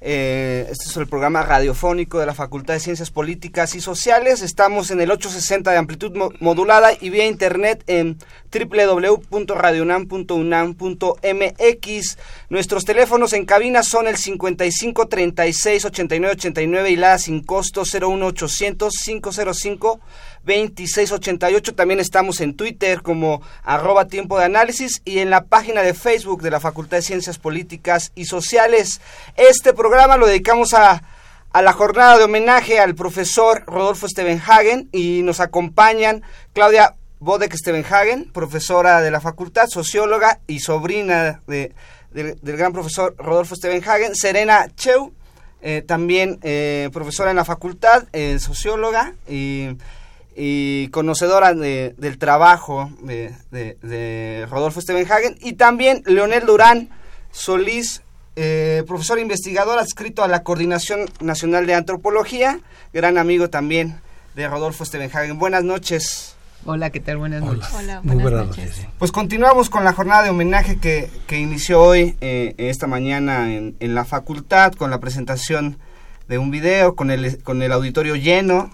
Eh, este es el programa radiofónico de la Facultad de Ciencias Políticas y Sociales. Estamos en el 860 de amplitud modulada y vía internet en www.radionam.unam.mx. Nuestros teléfonos en cabina son el 55 36 89 89 y la sin costo 01800 505 2688. También estamos en Twitter como arroba tiempo de análisis y en la página de Facebook de la Facultad de Ciencias Políticas y Sociales. Este programa lo dedicamos a, a la jornada de homenaje al profesor Rodolfo Stevenhagen y nos acompañan Claudia Bodek Stevenhagen, profesora de la facultad, socióloga y sobrina de, del gran profesor Rodolfo Stevenhagen, Serena Cheu, eh, también eh, profesora en la facultad, eh, socióloga y y conocedora del trabajo de, de, Rodolfo Stevenhagen, y también Leonel Durán Solís, eh, profesor investigador adscrito a la Coordinación Nacional de Antropología, gran amigo también de Rodolfo Stevenhagen. Buenas noches. Hola, ¿qué tal? Buenas noches. Hola, buenas, Muy buenas noches. Pues continuamos con la jornada de homenaje que, que inició hoy, eh, esta mañana en, en, la facultad, con la presentación de un video, con el, con el auditorio lleno,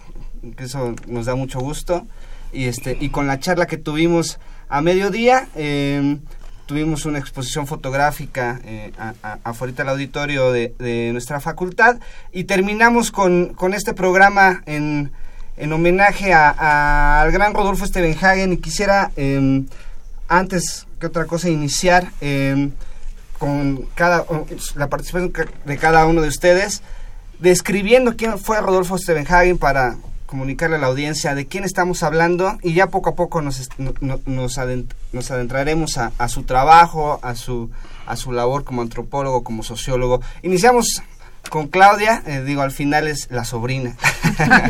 eso nos da mucho gusto. Y, este, y con la charla que tuvimos a mediodía, em, tuvimos una exposición fotográfica eh, afuera del auditorio de, nuestra facultad y terminamos con, con este programa en, en homenaje al gran Rodolfo Stevenhagen y quisiera, em, antes que otra cosa, iniciar em, con cada, la participación de cada uno de ustedes describiendo quién fue Rodolfo Stevenhagen para comunicarle a la audiencia de quién estamos hablando y ya poco a poco nos, nos, adentraremos a, su trabajo, a su, a su labor como antropólogo, como sociólogo. Iniciamos con Claudia, eh, digo, al final es la sobrina.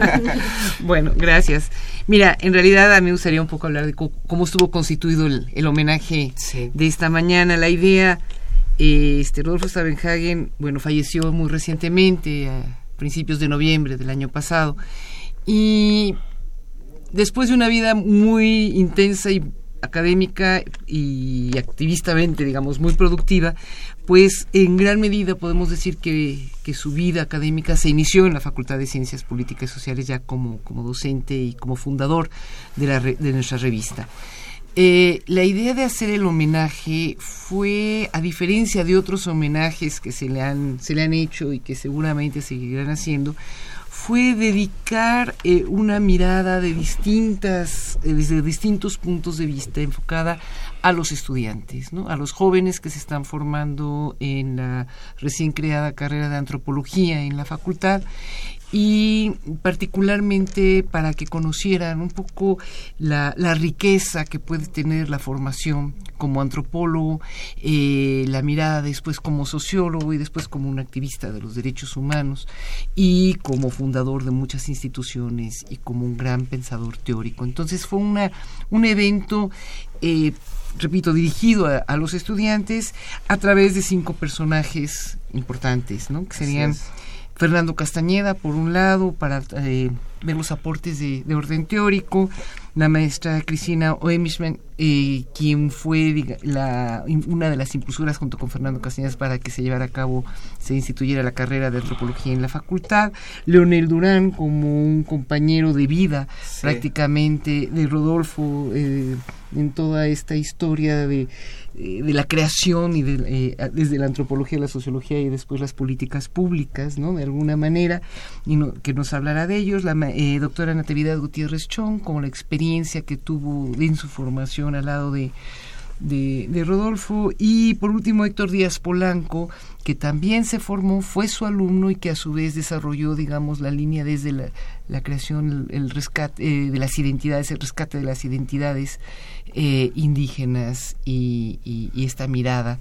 bueno, gracias. Mira, en realidad a mí me gustaría un poco hablar de cómo estuvo constituido el, homenaje de esta mañana. La idea, eh, este Rodolfo Stavenhagen, bueno, falleció muy recientemente, a principios de noviembre del año pasado. Y después de una vida muy intensa y académica y activistamente, digamos, muy productiva, pues en gran medida podemos decir que, su vida académica se inició en la Facultad de Ciencias Políticas y Sociales ya como, como docente y como fundador de, la, de nuestra revista. Eh, la idea de hacer el homenaje fue, a diferencia de otros homenajes que se le han, se le han hecho y que seguramente seguirán haciendo, fue dedicar eh, una mirada de distintas, eh, desde distintos puntos de vista enfocada a los estudiantes, ¿no? a los jóvenes que se están formando en la recién creada carrera de antropología en la facultad y particularmente para que conocieran un poco la, la riqueza que puede tener la formación como antropólogo, eh, la mirada después como sociólogo y después como un activista de los derechos humanos y como fundador de muchas instituciones y como un gran pensador teórico. Entonces fue una, un evento eh, repito, dirigido a, los estudiantes a través de cinco personajes importantes, ¿no? Que serían Fernando Castañeda, por un lado, para eh, ver los aportes de, orden teórico, la maestra Cristina Oemishman, eh, quien fue la, una de las impulsoras junto con Fernando Castañeda para que se llevara a cabo, se instituyera la carrera de antropología en la facultad, Leonel Durán como un compañero de vida prácticamente de Rodolfo eh, en toda esta historia de eh, de la creación y de, eh, desde la antropología, la sociología y después las políticas públicas, ¿no? De alguna manera, y que nos hablará de ellos, la eh, doctora Natividad Gutiérrez Chong, como la experiencia que tuvo en su formación al lado de, de, Rodolfo. Y por último, Héctor Díaz Polanco, que también se formó, fue su alumno y que a su vez desarrolló, digamos, la línea desde la, creación, el, rescate eh, de las identidades, el rescate de las identidades eh, indígenas y, esta mirada,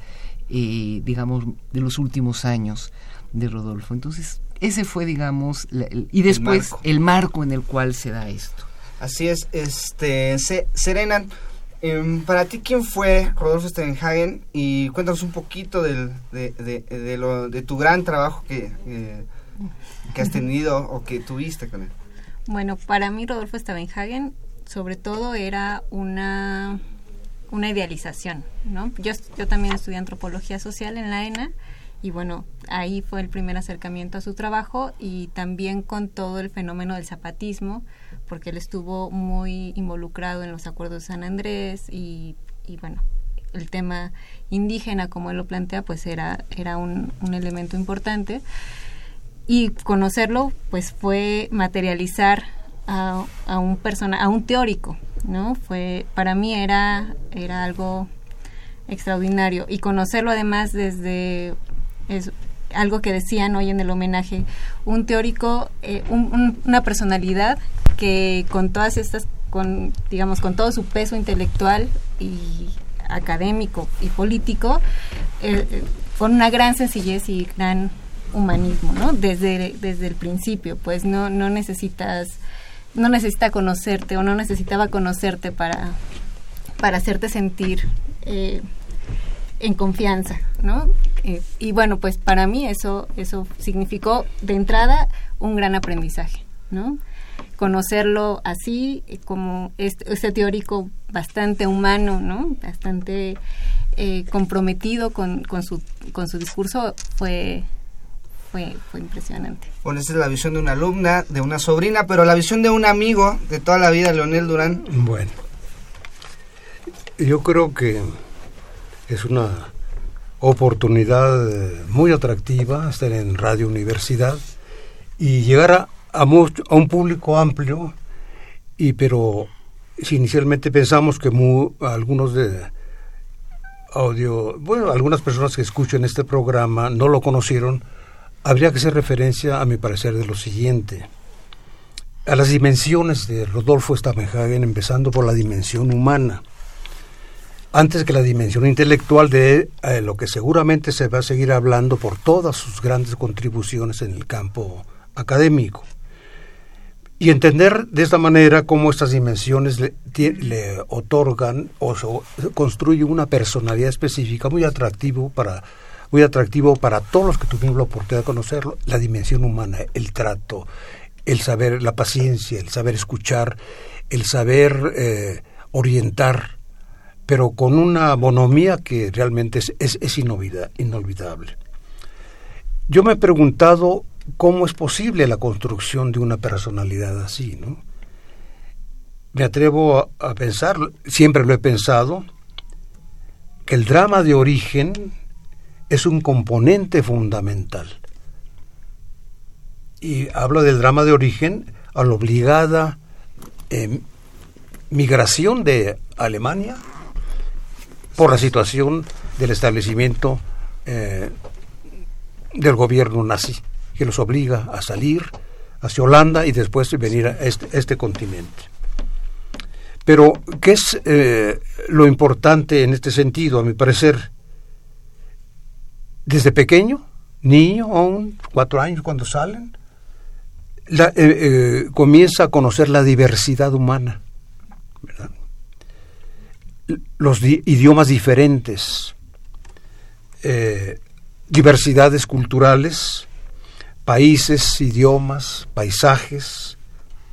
eh, digamos, de los últimos años de Rodolfo. Entonces, ese fue, digamos, y después el marco. en el cual se da esto. Así es, este, Serena, em, para ti, ¿quién fue Rodolfo Steinhagen? Y cuéntanos un poquito del, de, de, lo, de tu gran trabajo que, que has tenido o que tuviste con él. Bueno, para mí Rodolfo Steinhagen sobre todo era una, una idealización, ¿no? Yo, yo también estudié antropología social en la ENA y bueno, ahí fue el primer acercamiento a su trabajo y también con todo el fenómeno del zapatismo, porque él estuvo muy involucrado en los acuerdos de San Andrés y, y bueno, el tema indígena, como él lo plantea, pues era, era un, elemento importante. Y conocerlo, pues fue materializar a, a un persona, a un teórico, ¿no? Fue, para mí era, era algo extraordinario. Y conocerlo además desde es algo que decían hoy en el homenaje, un teórico, eh, una personalidad que con todas estas, con, digamos, con todo su peso intelectual y académico y político, eh, eh, con una gran sencillez y gran humanismo, ¿no? Desde, desde el principio, pues no, no necesitas, no necesita conocerte o no necesitaba conocerte para, para hacerte sentir en confianza, ¿no? Eh, y bueno, pues para mí eso, eso significó de entrada un gran aprendizaje, ¿no? Conocerlo así, eh, como este, este, teórico bastante humano, ¿no? Bastante eh, comprometido con, con, su, con su discurso fue, fue, fue impresionante. Bueno, esa es la visión de una alumna, de una sobrina, pero la visión de un amigo de toda la vida, Leonel Durán. Bueno, yo creo que es una oportunidad eh, muy atractiva estar en Radio Universidad y llegar a, a, un público amplio y pero si inicialmente pensamos que algunos de audio, bueno, algunas personas que escuchan este programa no lo conocieron, habría que hacer referencia, a mi parecer, de lo siguiente. A las dimensiones de Rodolfo Stamenhagen, empezando por la dimensión humana antes que la dimensión intelectual de eh, lo que seguramente se va a seguir hablando por todas sus grandes contribuciones en el campo académico. Y entender de esta manera cómo estas dimensiones le, otorgan o construyen una personalidad específica muy atractivo para muy atractivo para todos los que tuvimos la oportunidad de conocerlo, la dimensión humana, el trato, el saber, la paciencia, el saber escuchar, el saber eh, orientar pero con una bonomía que realmente es, es, inolvidable. Yo me he preguntado cómo es posible la construcción de una personalidad así, ¿no? Me atrevo a, a pensar, siempre lo he pensado, que el drama de origen es un componente fundamental. Y hablo del drama de origen a la obligada eh, migración de Alemania por la situación del establecimiento eh, del gobierno nazi, que los obliga a salir hacia Holanda y después venir a este, este continente. Pero, ¿qué es eh, lo importante en este sentido, a mi parecer? Desde pequeño, niño, aún cuatro años cuando salen, eh, comienza a conocer la diversidad humana. ¿verdad? Los idiomas diferentes, eh, diversidades culturales, países, idiomas, paisajes,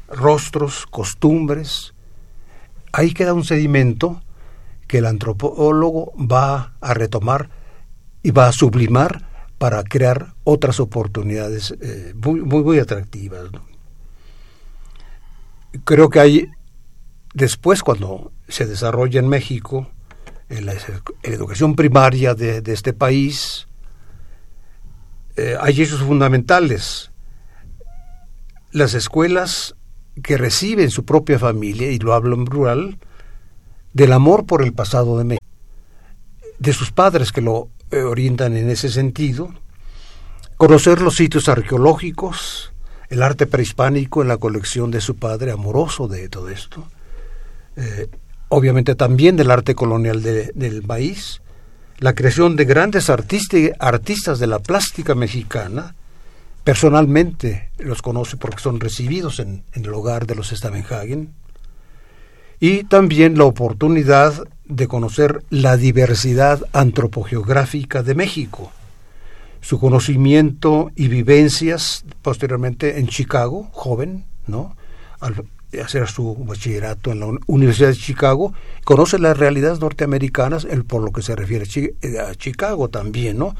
rostros, costumbres. Ahí queda un sedimento que el antropólogo va a retomar y va a sublimar para crear otras oportunidades eh, muy, muy, muy atractivas. Creo que hay después, cuando se desarrolla en México, en la, educación primaria de, este país, eh, hay hechos fundamentales. Las escuelas que reciben su propia familia, y lo hablo en plural, del amor por el pasado de México. de sus padres que lo eh, orientan en ese sentido, conocer los sitios arqueológicos, el arte prehispánico en la colección de su padre, amoroso de todo esto, eh, obviamente también del arte colonial del país, la creación de grandes artistas de la plástica mexicana, personalmente los conoce porque son recibidos en, el hogar de los Stavenhagen, y también la oportunidad de conocer la diversidad antropogeográfica de México, su conocimiento y vivencias posteriormente en Chicago, joven, ¿no? Hacer su bachillerato en la Universidad de Chicago, conoce las realidades norteamericanas el, por lo que se refiere a Chicago también, ¿no?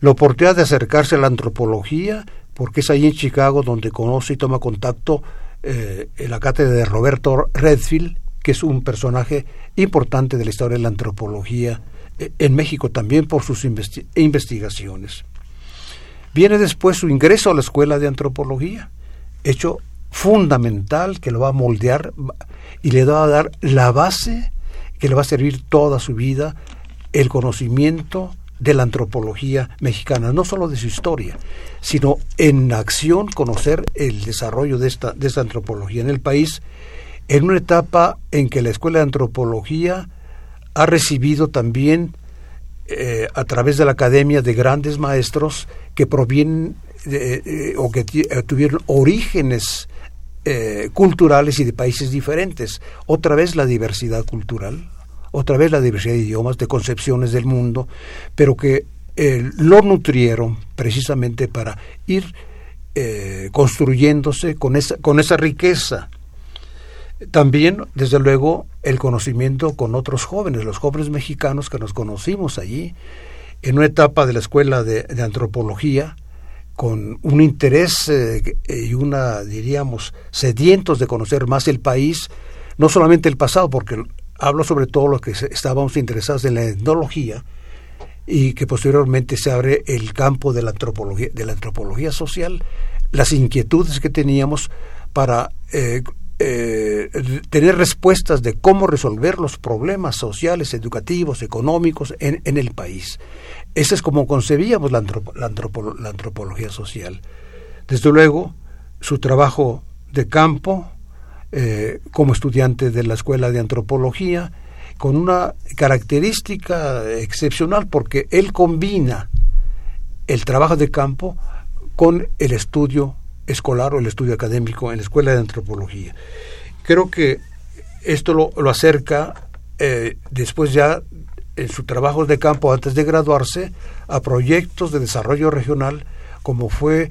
La oportunidad de acercarse a la antropología, porque es ahí en Chicago donde conoce y toma contacto eh, en la cátedra de Roberto Redfield, que es un personaje importante de la historia de la antropología eh, en México también por sus investigaciones. Viene después su ingreso a la Escuela de Antropología, hecho fundamental que lo va a moldear y le va a dar la base que le va a servir toda su vida, el conocimiento de la antropología mexicana, no solo de su historia, sino en acción conocer el desarrollo de esta, de esta antropología en el país en una etapa en que la Escuela de Antropología ha recibido también eh, a través de la academia de grandes maestros que provienen de, o que eh, tuvieron orígenes eh, culturales y de países diferentes. Otra vez la diversidad cultural, otra vez la diversidad de idiomas, de concepciones del mundo, pero que lo nutrieron precisamente para ir construyéndose con esa, con esa riqueza también, desde luego, el conocimiento con otros jóvenes, los jóvenes mexicanos que nos conocimos allí, en una etapa de la escuela de, antropología, con un interés eh, y una, diríamos, sedientos de conocer más el país, no solamente el pasado, porque hablo sobre todo los que estábamos interesados en la etnología, y que posteriormente se abre el campo de la antropología, de la antropología social, las inquietudes que teníamos para eh, eh, tener respuestas de cómo resolver los problemas sociales, educativos, económicos en, en el país. Ese es como concebíamos la, antropología social. Desde luego, su trabajo de campo eh, como estudiante de la Escuela de Antropología, con una característica excepcional, porque él combina el trabajo de campo con el estudio escolar o el estudio académico en la Escuela de Antropología. Creo que esto lo, lo acerca eh, después ya en su trabajo de campo antes de graduarse a proyectos de desarrollo regional como fue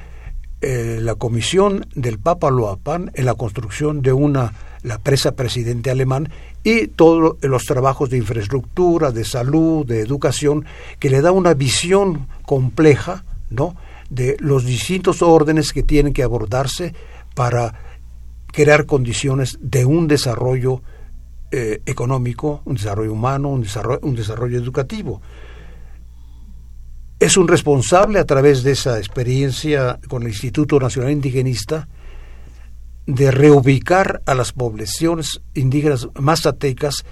eh, la comisión del Papa Loapan en la construcción de una la presa presidente alemán y todos los trabajos de infraestructura, de salud, de educación que le da una visión compleja, ¿no? de los distintos órdenes que tienen que abordarse para crear condiciones de un desarrollo eh, económico, un desarrollo humano, un desarrollo, un desarrollo educativo. Es un responsable a través de esa experiencia con el Instituto Nacional Indigenista de reubicar a las poblaciones indígenas mazatecas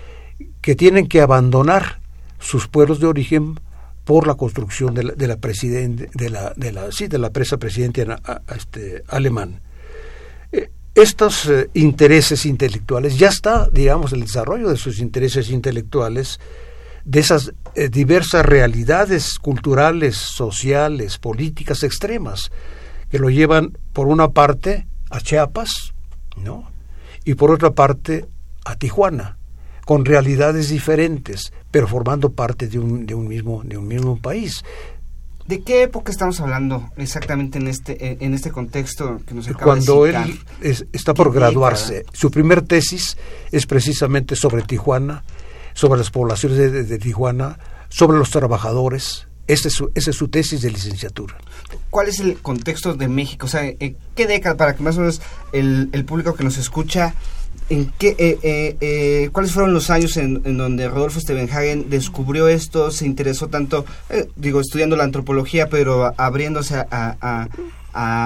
que tienen que abandonar sus pueblos de origen por la construcción de la, de la de la de la sí de la presa presidente este, alemán estos eh, intereses intelectuales ya está digamos el desarrollo de sus intereses intelectuales de esas eh, diversas realidades culturales sociales políticas extremas que lo llevan por una parte a Chiapas no y por otra parte a Tijuana con realidades diferentes, pero formando parte de un, de un, mismo, de un mismo país. ¿De qué época estamos hablando exactamente en este, en este contexto que nos acaba Cuando de citar? él está por graduarse, su primer tesis es precisamente sobre Tijuana, sobre las poblaciones de, Tijuana, sobre los trabajadores. Esa es, su, esa es su tesis de licenciatura. ¿Cuál es el contexto de México? O sea, ¿qué década, para que más o menos el, el público que nos escucha en qué, eh, eh, eh, ¿cuáles fueron los años en, donde Rodolfo Stevenhagen descubrió esto, se interesó tanto, digo, estudiando la antropología, pero abriéndose a,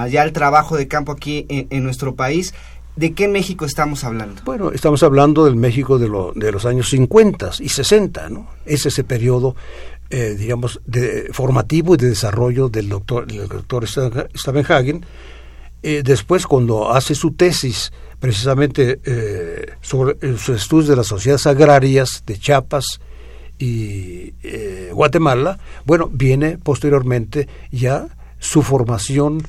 ya al trabajo de campo aquí en, nuestro país? ¿De qué México estamos hablando? Bueno, estamos hablando del México de, lo, de los años 50 y 60, ¿no? Es ese periodo, eh, digamos, de, formativo y de desarrollo del doctor, del doctor Stavenhagen. Eh, después, cuando hace su tesis precisamente eh, sobre sus estudios de las sociedades agrarias de Chiapas y eh, Guatemala, bueno, viene posteriormente ya su formación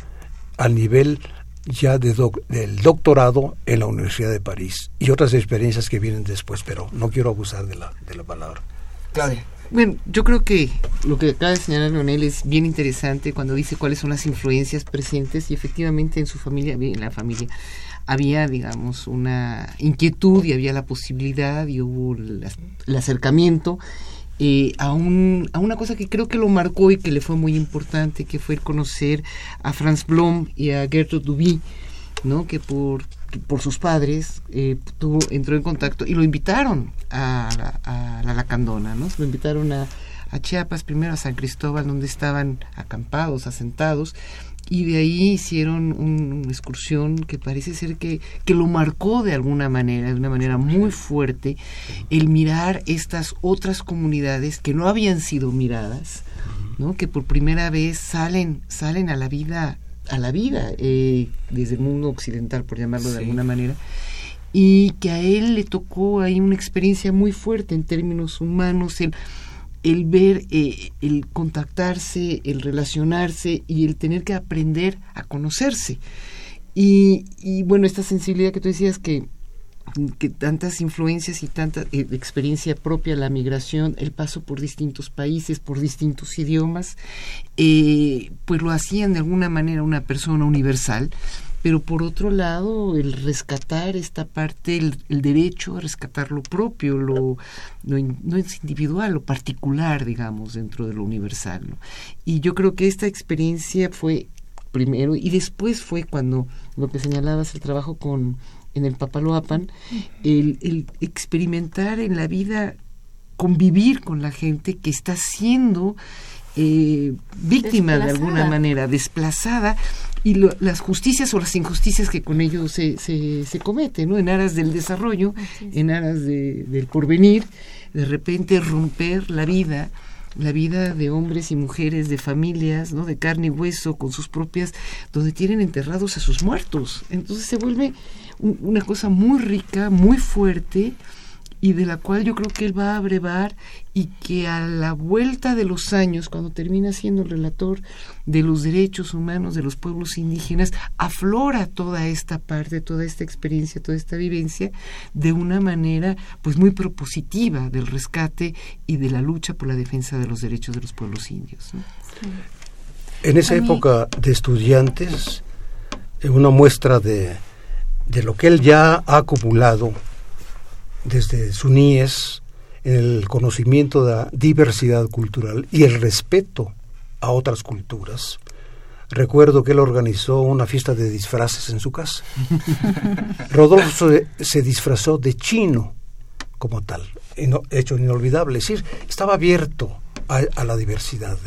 al nivel ya de del doctorado en la Universidad de París y otras experiencias que vienen después, pero no quiero abusar de la, de la palabra. Claudia. Bueno, yo creo que lo que acaba de señalar Leonel es bien interesante cuando dice cuáles son las influencias presentes y efectivamente en su familia, en la familia, había, digamos, una inquietud y había la posibilidad y hubo el acercamiento eh, a, un, a una cosa que creo que lo marcó y que le fue muy importante, que fue el conocer a Franz Blom y a Gertrude Duby, ¿no? que por, por sus padres eh, tuvo, entró en contacto y lo invitaron a la, Lacandona, ¿no? lo invitaron a, a Chiapas, primero a San Cristóbal, donde estaban acampados, asentados, y de ahí hicieron una excursión que parece ser que, que lo marcó de alguna manera, de una manera muy fuerte, el mirar estas otras comunidades que no habían sido miradas, ¿no? que por primera vez salen, salen a la vida, a la vida eh, desde el mundo occidental, por llamarlo de alguna manera, y que a él le tocó ahí una experiencia muy fuerte en términos humanos, en el ver, eh, el contactarse, el relacionarse y el tener que aprender a conocerse. Y, y bueno, esta sensibilidad que tú decías que, que tantas influencias y tanta eh, experiencia propia, la migración, el paso por distintos países, por distintos idiomas, eh, pues lo hacían de alguna manera una persona universal pero por otro lado el rescatar esta parte, el, derecho a rescatar lo propio, lo, no es individual, lo particular, digamos, dentro de lo universal. Y yo creo que esta experiencia fue primero y después fue cuando lo que señalabas el trabajo con en el Papaloapan, el, el experimentar en la vida convivir con la gente que está siendo eh, víctima de alguna manera, desplazada, y las justicias o las injusticias que con ello se, se, se cometen, ¿no? En aras del desarrollo, en aras de, del porvenir, de repente romper la vida, la vida de hombres y mujeres, de familias, ¿no? De carne y hueso, con sus propias, donde tienen enterrados a sus muertos. Entonces se vuelve una cosa muy rica, muy fuerte, y de la cual yo creo que él va a abrevar y que a la vuelta de los años, cuando termina siendo el relator de los derechos humanos de los pueblos indígenas, aflora toda esta parte, toda esta experiencia, toda esta vivencia de una manera pues muy propositiva del rescate y de la lucha por la defensa de los derechos de los pueblos indios. En esa época de estudiantes, una muestra de, de lo que él ya ha acumulado desde su niñez en el conocimiento de la diversidad cultural y el respeto a otras culturas. Recuerdo que él organizó una fiesta de disfraces en su casa. Rodolfo se, disfrazó de chino como tal, hecho inolvidable. Es decir, estaba abierto a, la diversidad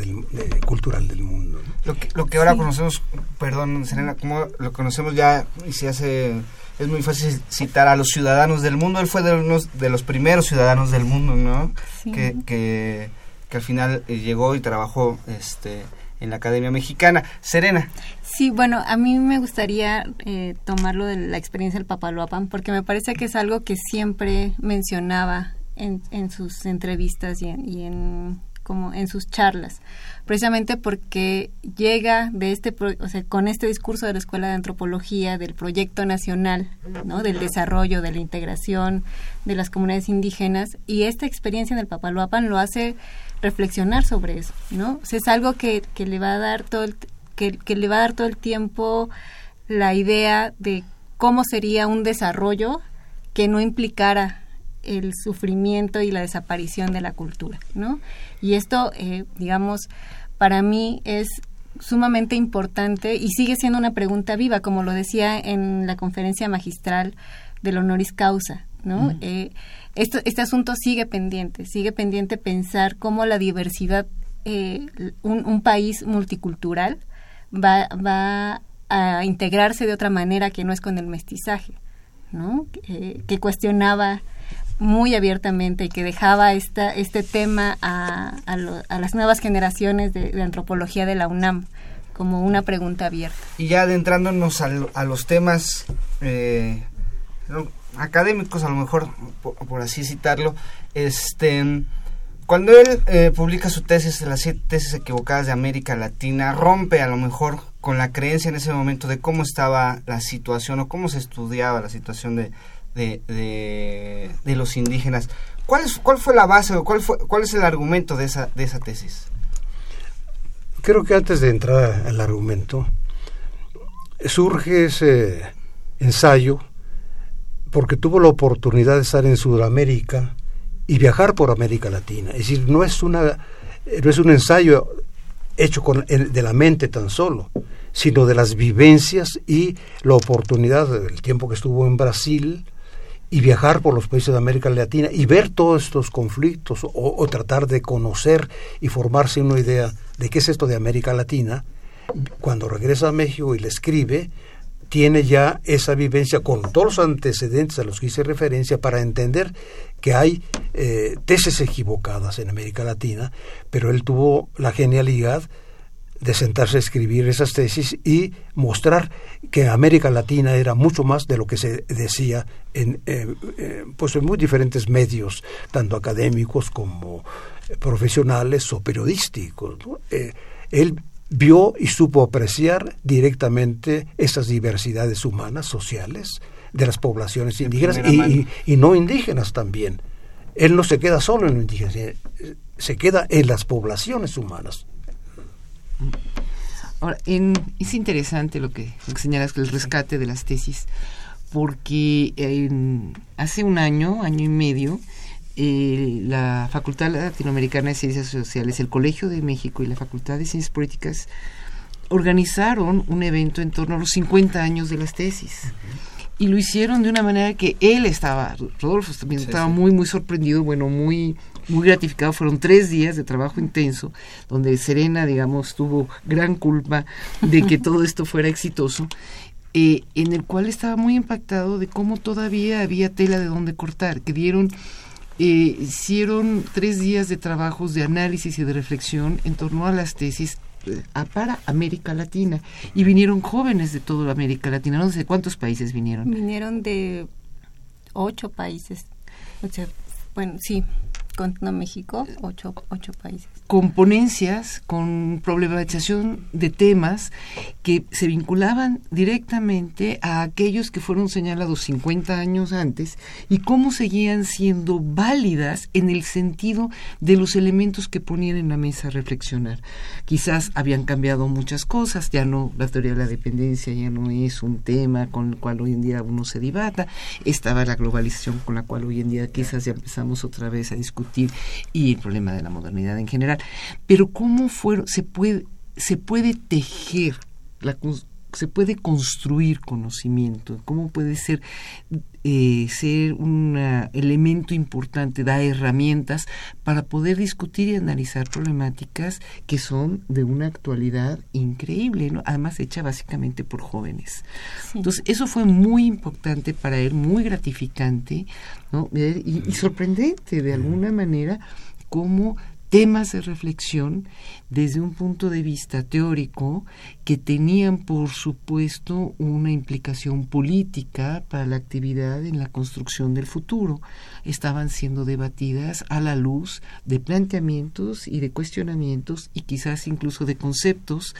cultural del mundo. Lo que, lo que ahora conocemos, perdón, Serena, como lo conocemos ya y se hace es muy fácil citar a los ciudadanos del mundo. Él fue de, unos, de los primeros ciudadanos del mundo, ¿no? Que, que, al final eh, llegó y trabajó este, en la Academia Mexicana. Serena. Sí, bueno, a mí me gustaría eh, tomarlo de la experiencia del Papaloapan porque me parece que es algo que siempre mencionaba en, en sus entrevistas y y en como en sus charlas, precisamente porque llega de este, o sea, con este discurso de la Escuela de Antropología, del proyecto nacional, ¿no? del desarrollo, de la integración de las comunidades indígenas, y esta experiencia en el Papaloapan lo hace reflexionar sobre eso, ¿no? es algo que, que le va a dar todo el, que, que le va a dar todo el tiempo la idea de cómo sería un desarrollo que no implicara el sufrimiento y la desaparición de la cultura, ¿no? Y esto, eh, digamos, para mí es sumamente importante y sigue siendo una pregunta viva, como lo decía en la conferencia magistral del honoris causa, ¿no? Eh, esto, este asunto sigue pendiente, sigue pendiente pensar cómo la diversidad, eh, un, un, país multicultural va, va a integrarse de otra manera que no es con el mestizaje. ¿no? que cuestionaba muy abiertamente y que dejaba este tema a, a, las nuevas generaciones de, antropología de la UNAM como una pregunta abierta. Y ya adentrándonos a, los temas eh, académicos, a lo mejor, por, así citarlo, este cuando él eh, publica su tesis, las siete tesis equivocadas de América Latina, rompe a lo mejor con la creencia en ese momento de cómo estaba la situación o cómo se estudiaba la situación de, de, los indígenas. ¿Cuál, es, ¿Cuál fue la base o cuál, fue, cuál es el argumento de esa, de esa tesis? Creo que antes de entrar al argumento, surge ese ensayo porque tuvo la oportunidad de estar en Sudamérica y viajar por América Latina. Es decir, no es, una, no es un ensayo hecho con de la mente tan solo, sino de las vivencias y la oportunidad del tiempo que estuvo en Brasil, y viajar por los países de América Latina y ver todos estos conflictos o, tratar de conocer y formarse una idea de qué es esto de América Latina, cuando regresa a México y le escribe, tiene ya esa vivencia con todos los antecedentes a los que hice referencia para entender que hay eh, tesis equivocadas en América Latina, pero él tuvo la genialidad de sentarse a escribir esas tesis y mostrar que América Latina era mucho más de lo que se decía en, eh, eh, pues en muy diferentes medios, tanto académicos como profesionales o periodísticos. Eh, él vio y supo apreciar directamente esas diversidades humanas, sociales, de las poblaciones indígenas y, y, no indígenas también. Él no se queda solo en los indígenas, se queda en las poblaciones humanas. Ahora, es interesante lo que, señalas, el rescate de las tesis, porque hace un año, año y medio, eh, la Facultad Latinoamericana de Ciencias Sociales, el Colegio de México y la Facultad de Ciencias Políticas organizaron un evento en torno a los 50 años de las tesis. Y lo hicieron de una manera que él estaba, Rodolfo también estaba muy, muy sorprendido, bueno, muy muy gratificado. Fueron tres días de trabajo intenso, donde Serena, digamos, tuvo gran culpa de que todo esto fuera exitoso. Eh, en el cual estaba muy impactado de cómo todavía había tela de donde cortar, que dieron, eh, hicieron tres días de trabajos de análisis y de reflexión en torno a las tesis eh, para América Latina y vinieron jóvenes de toda América Latina, no sé cuántos países vinieron. Vinieron de ocho países, o sea, bueno, sí, contando México, ocho, ocho países. Con ponencias, con problematización de temas que se vinculaban directamente a aquellos que fueron señalados 50 años antes y cómo seguían siendo válidas en el sentido de los elementos que ponían en la mesa a reflexionar. Quizás habían cambiado muchas cosas, ya no, la teoría de la dependencia ya no es un tema con el cual hoy en día uno se debata, estaba la globalización con la cual hoy en día quizás ya empezamos otra vez a discutir y el problema de la modernidad en general. Pero cómo fueron, se puede, se puede tejer la, se puede construir conocimiento, cómo puede ser, eh, ser un elemento importante, da herramientas para poder discutir y analizar problemáticas que son de una actualidad increíble, ¿no? además hecha básicamente por jóvenes. Entonces, eso fue muy importante para él, muy gratificante ¿no? y, y sorprendente de alguna manera cómo temas de reflexión desde un punto de vista teórico que tenían, por supuesto, una implicación política para la actividad en la construcción del futuro. Estaban siendo debatidas a la luz de planteamientos y de cuestionamientos y quizás incluso de conceptos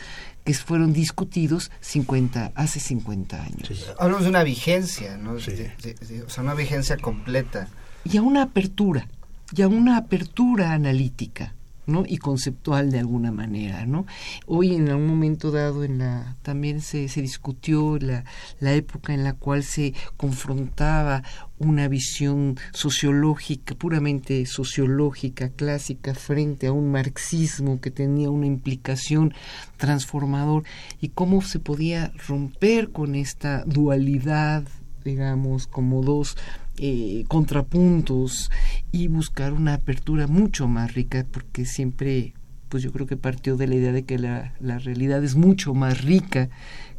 que fueron discutidos 50, hace 50 años. Hablamos de una vigencia, ¿no? o sea, una vigencia completa. Y a una apertura ya una apertura analítica ¿no? y conceptual de alguna manera, ¿no? Hoy en algún momento dado en la también se, se discutió la, la época en la cual se confrontaba una visión sociológica, puramente sociológica, clásica, frente a un marxismo que tenía una implicación transformador y cómo se podía romper con esta dualidad digamos, como dos eh, contrapuntos y buscar una apertura mucho más rica, porque siempre, pues yo creo que partió de la idea de que la, la realidad es mucho más rica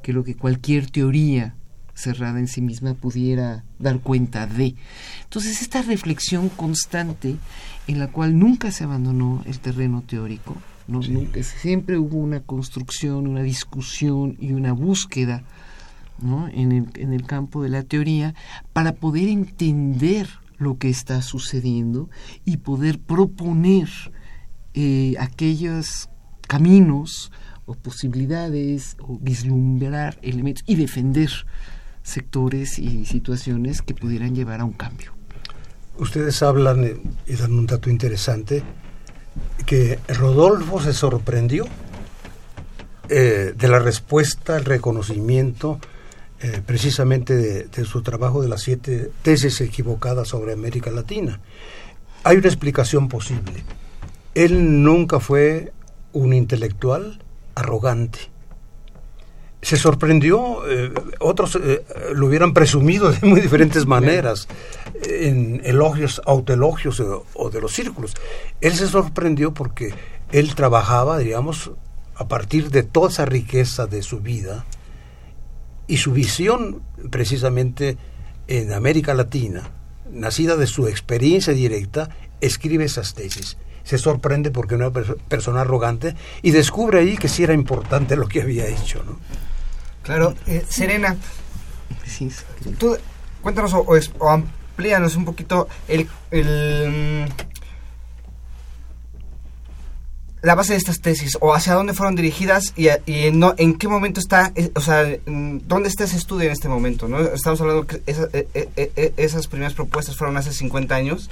que lo que cualquier teoría cerrada en sí misma pudiera dar cuenta de. Entonces, esta reflexión constante en la cual nunca se abandonó el terreno teórico, ¿no? nunca, siempre hubo una construcción, una discusión y una búsqueda ¿no? en, el, en el campo de la teoría para poder entender lo que está sucediendo y poder proponer eh, aquellos caminos o posibilidades o vislumbrar elementos y defender sectores y situaciones que pudieran llevar a un cambio. Ustedes hablan eh, y dan un dato interesante que Rodolfo se sorprendió eh, de la respuesta, el reconocimiento eh, precisamente de, su trabajo de las siete tesis equivocadas sobre América Latina. Hay una explicación posible. Él nunca fue un intelectual arrogante. Se sorprendió, eh, otros eh, lo hubieran presumido de muy diferentes maneras, en elogios, autoelogios o de los círculos. Él se sorprendió porque él trabajaba, digamos, a partir de toda esa riqueza de su vida, y su visión precisamente en América Latina, nacida de su experiencia directa, escribe esas tesis. Se sorprende porque una persona arrogante y descubre ahí que sí era importante lo que había hecho. ¿no? Claro, eh, Serena, tú cuéntanos o, o, amplíanos un poquito el, el la base de estas tesis o hacia dónde fueron dirigidas y, en qué momento está, eh, o sea, dónde está ese estudio en este momento, ¿no? Estamos hablando que eh, eh, esas primeras propuestas fueron hace 50 años.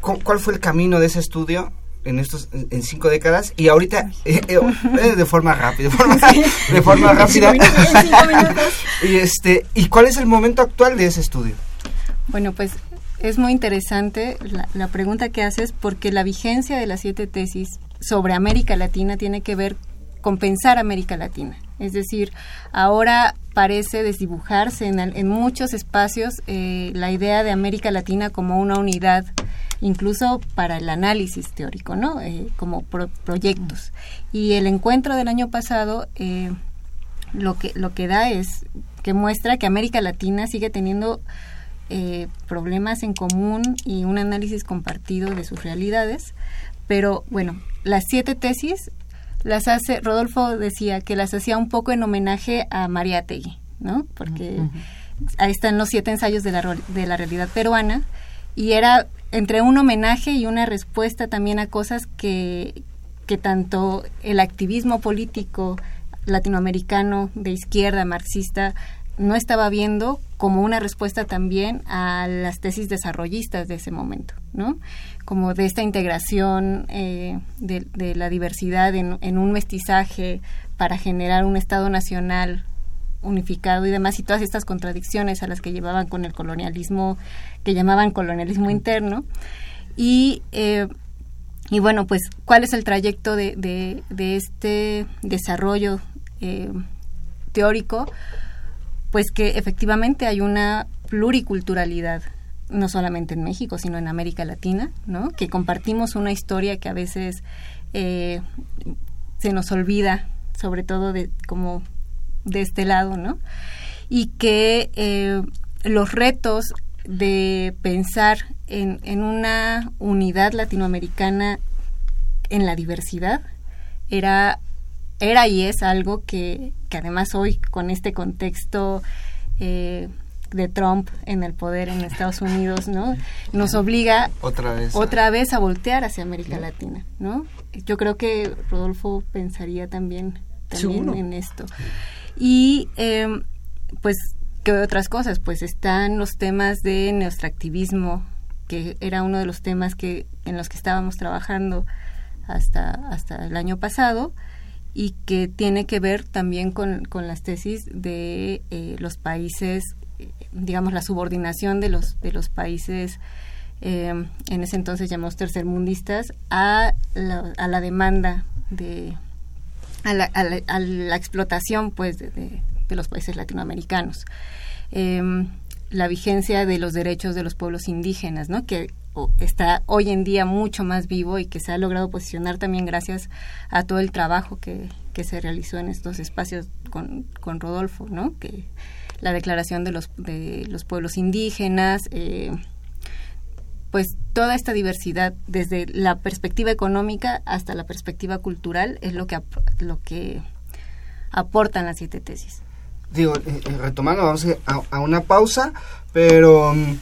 ¿Cuál fue el camino de ese estudio en estos en cinco décadas y ahorita de forma rápida, de forma, rápida. y este, ¿y cuál es el momento actual de ese estudio? Bueno, pues es muy interesante la, la, pregunta que haces porque la vigencia de las siete tesis sobre América Latina tiene que ver con pensar América Latina. Es decir, ahora parece desdibujarse en, muchos espacios eh, la idea de América Latina como una unidad, incluso para el análisis teórico, ¿no? Eh, como proyectos. Y el encuentro del año pasado eh, lo, que, lo que da es que muestra que América Latina sigue teniendo problemas en común y un análisis compartido de sus realidades, pero bueno, las siete tesis las hace, Rodolfo decía que las hacía un poco en homenaje a Mariátegui, ¿no? Porque ahí están los siete ensayos de la, de la realidad peruana y era entre un homenaje y una respuesta también a cosas que, que tanto el activismo político latinoamericano de izquierda marxista no estaba viendo como una respuesta también a las tesis desarrollistas de ese momento, ¿no? Como de esta integración eh, de, la diversidad en, un mestizaje para generar un Estado nacional unificado y demás, y todas estas contradicciones a las que llevaban con el colonialismo, que llamaban colonialismo interno. Y, eh, y bueno, pues, ¿cuál es el trayecto de, de, este desarrollo eh, teórico? Pues que efectivamente hay una pluriculturalidad no solamente en México, sino en América Latina, ¿no? Que compartimos una historia que a veces eh, se nos olvida, sobre todo de como de este lado, ¿no? Y que eh, los retos de pensar en, en una unidad latinoamericana en la diversidad era era y es algo que, que además hoy con este contexto eh, de Trump en el poder en Estados Unidos, ¿no? Nos obliga otra vez, otra vez a voltear hacia América Latina, ¿no? Yo creo que Rodolfo pensaría también, también en esto. Y em, pues, ¿qué otras cosas? Pues están los temas de neoextractivismo, que era uno de los temas que en los que estábamos trabajando hasta, hasta el año pasado y que tiene que ver también con, con las tesis de eh, los países, digamos, la subordinación de los, de los países, eh, en ese entonces llamados tercermundistas, a la, a la demanda de, a la, a la, explotación, pues, de, de, los países latinoamericanos. Eh, la vigencia de los derechos de los pueblos indígenas, ¿no? Que está hoy en día mucho más vivo y que se ha logrado posicionar también gracias a todo el trabajo que, que se realizó en estos espacios con, con Rodolfo, ¿no? Que, la declaración de los, de los pueblos indígenas, eh, pues toda esta diversidad desde la perspectiva económica hasta la perspectiva cultural es lo que, lo que aportan las siete tesis. Digo, eh, eh, retomando, vamos a, a una pausa, pero... Mm,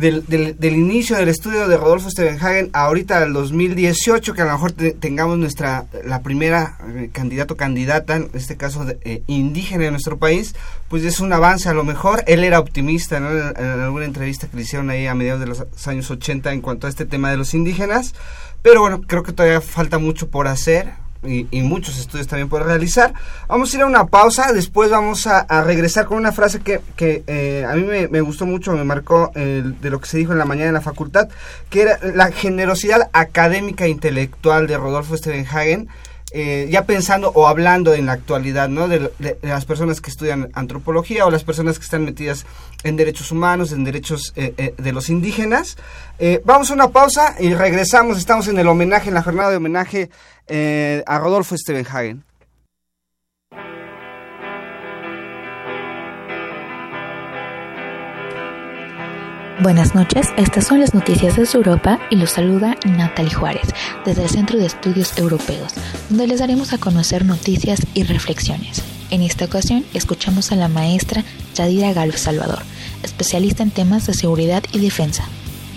del, del, inicio del estudio de Rodolfo Stevenhagen ahorita al 2018, que a lo mejor tengamos nuestra la primera eh, candidato candidata, en este caso eh, indígena de nuestro país, pues es un avance a lo mejor. Él era optimista en, en, alguna entrevista que le hicieron ahí a mediados de los años 80 en cuanto a este tema de los indígenas, pero bueno, creo que todavía falta mucho por hacer y, muchos estudios también por realizar. Vamos a ir a una pausa, después vamos a, regresar con una frase que, que eh, a mí me, gustó mucho, me marcó de lo que se dijo en la mañana en la facultad, que era la generosidad académica e intelectual de Rodolfo Stevenhagen. Eh, ya pensando o hablando en la actualidad, ¿no? De, las personas que estudian antropología o las personas que están metidas en derechos humanos, en derechos eh, de los indígenas. vamos a una pausa y regresamos. Estamos en el homenaje, en la jornada de homenaje eh, a Rodolfo Stevenhagen. Buenas noches, estas son las noticias de Europa y los saluda Natalie Juárez desde el Centro de Estudios Europeos, donde les daremos a conocer noticias y reflexiones. En esta ocasión escuchamos a la maestra Yadira Galo Salvador, especialista en temas de seguridad y defensa.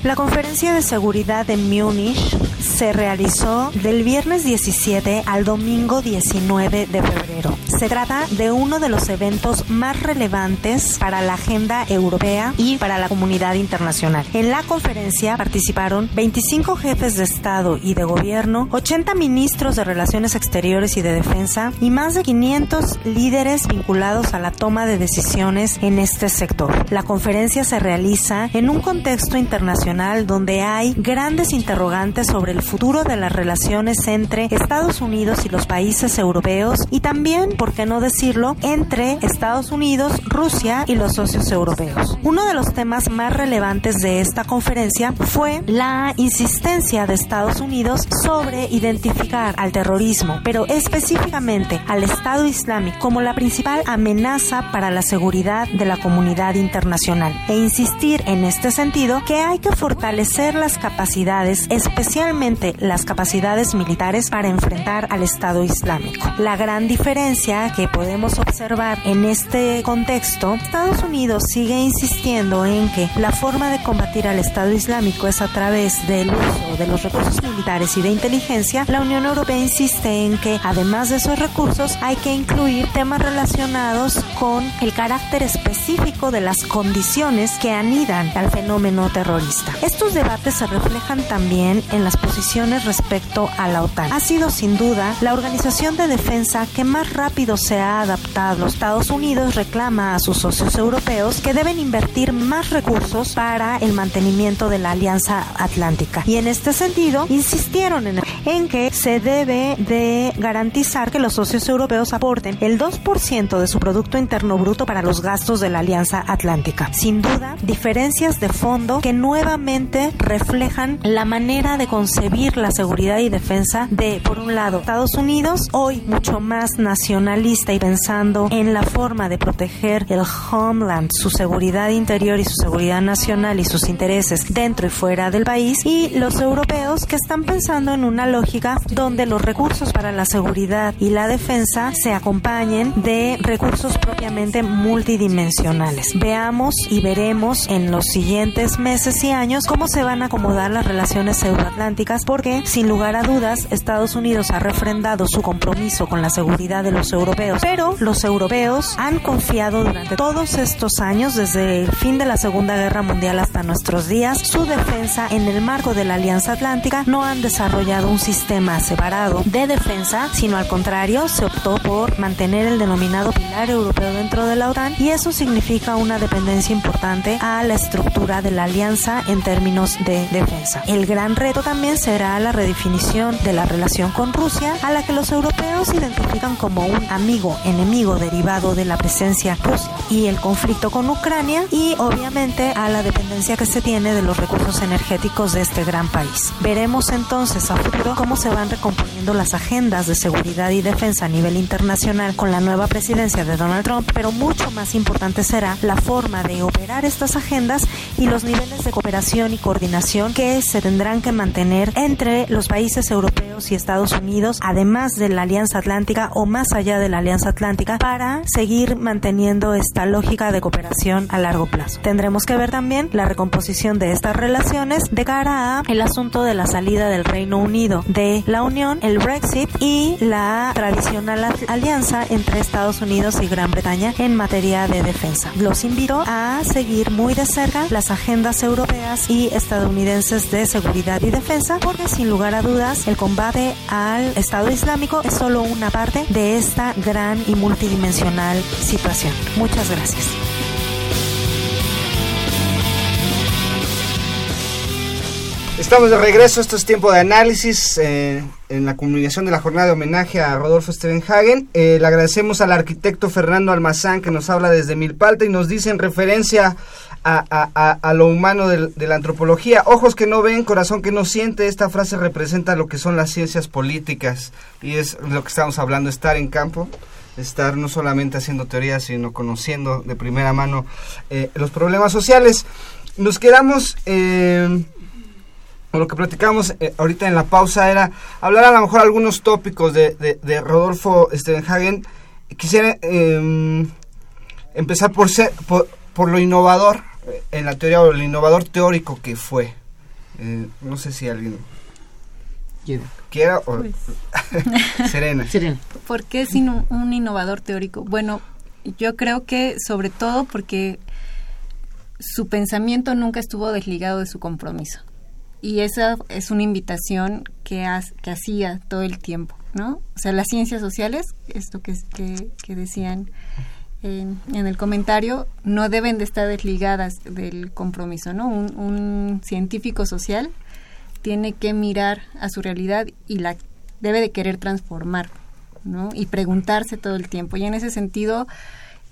La conferencia de seguridad de Múnich se realizó del viernes 17 al domingo 19 de febrero. Se trata de uno de los eventos más relevantes para la agenda europea y para la comunidad internacional. En la conferencia participaron 25 jefes de Estado y de gobierno, 80 ministros de Relaciones Exteriores y de Defensa y más de 500 líderes vinculados a la toma de decisiones en este sector. La conferencia se realiza en un contexto internacional donde hay grandes interrogantes sobre el futuro de las relaciones entre Estados Unidos y los países europeos y también, por qué no decirlo, entre Estados Unidos, Rusia y los socios europeos. Uno de los temas más relevantes de esta conferencia fue la insistencia de Estados Unidos sobre identificar al terrorismo, pero específicamente al Estado Islámico como la principal amenaza para la seguridad de la comunidad internacional e insistir en este sentido que hay que fortalecer las capacidades, especialmente las capacidades militares para enfrentar al Estado Islámico. La gran diferencia que podemos observar en este contexto, Estados Unidos sigue insistiendo en que la forma de combatir al Estado Islámico es a través del uso de los recursos militares y de inteligencia. La Unión Europea insiste en que además de esos recursos hay que incluir temas relacionados con el carácter específico de las condiciones que anidan al fenómeno terrorista. Estos debates se reflejan también en las posiciones respecto a la OTAN. Ha sido sin duda la organización de defensa que más rápido se ha adaptado. Estados Unidos reclama a sus socios europeos que deben invertir más recursos para el mantenimiento de la Alianza Atlántica. Y en este sentido, insistieron en, en que se debe de garantizar que los socios europeos aporten el 2% de su Producto Interno Bruto para los gastos de la Alianza Atlántica. Sin duda, diferencias de fondo que nuevamente reflejan la manera de concebir la seguridad y defensa de, por un lado, Estados Unidos, hoy mucho más nacionalista y pensando en la forma de proteger el homeland, su seguridad interior y su seguridad nacional y sus intereses dentro y fuera del país, y los europeos que están pensando en una lógica donde los recursos para la seguridad y la defensa se acompañen de recursos propiamente multidimensionales. Veamos y veremos en los siguientes meses y años cómo se van a acomodar las relaciones euroatlánticas porque sin lugar a dudas Estados Unidos ha refrendado su compromiso con la seguridad de los europeos, pero los europeos han confiado durante todos estos años desde el fin de la Segunda Guerra Mundial hasta nuestros días su defensa en el marco de la Alianza Atlántica no han desarrollado un sistema separado de defensa, sino al contrario se optó por mantener el denominado pilar europeo dentro de la OTAN y eso significa una dependencia importante a la estructura de la alianza en términos de defensa. El gran reto también se será la redefinición de la relación con Rusia, a la que los europeos identifican como un amigo enemigo derivado de la presencia rusa y el conflicto con Ucrania y obviamente a la dependencia que se tiene de los recursos energéticos de este gran país. Veremos entonces a futuro cómo se van recomponiendo las agendas de seguridad y defensa a nivel internacional con la nueva presidencia de Donald Trump, pero mucho más importante será la forma de operar estas agendas y los niveles de cooperación y coordinación que se tendrán que mantener entre los países europeos y Estados Unidos, además de la Alianza Atlántica o más allá de la Alianza Atlántica, para seguir manteniendo esta lógica de cooperación a largo plazo. Tendremos que ver también la recomposición de estas relaciones de cara a el asunto de la salida del Reino Unido de la Unión, el Brexit y la tradicional alianza entre Estados Unidos y Gran Bretaña en materia de defensa. Los invito a seguir muy de cerca las agendas europeas y estadounidenses de seguridad y defensa porque sin lugar a dudas el combate al Estado Islámico es solo una parte de esta gran y multidimensional situación. Muchas gracias. Estamos de regreso, esto es tiempo de análisis eh, en la comunicación de la jornada de homenaje a Rodolfo Stevenhagen. Eh, le agradecemos al arquitecto Fernando Almazán que nos habla desde Milpalta y nos dice en referencia a, lo humano de, la antropología, ojos que no ven, corazón que no siente, esta frase representa lo que son las ciencias políticas y es lo que estamos hablando, estar en campo estar no solamente haciendo teorías, sino conociendo de primera mano eh, los problemas sociales. Nos quedamos lo que platicamos eh, ahorita en la pausa era hablar a lo mejor algunos tópicos de, de, Rodolfo Stevenhagen. Quisiera em, empezar por, ser, por, por, lo innovador eh, en la teoría o lo innovador teórico que fue. Eh, no sé si alguien quiera o pues. Serena. Serena. ¿Por qué es un innovador teórico? Bueno, yo creo que sobre todo porque su pensamiento nunca estuvo desligado de su compromiso y esa es una invitación que, que hacía todo el tiempo, ¿no? O sea, las ciencias sociales, esto que, decían en, el comentario, no deben de estar desligadas del compromiso, ¿no? Un, un, científico social tiene que mirar a su realidad y la debe de querer transformar, ¿no? Y preguntarse todo el tiempo. Y en ese sentido,